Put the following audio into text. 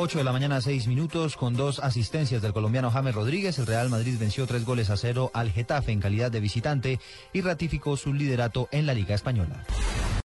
8 de la mañana, 6 minutos, con dos asistencias del colombiano James Rodríguez. El Real Madrid venció tres goles a cero al Getafe en calidad de visitante y ratificó su liderato en la Liga Española.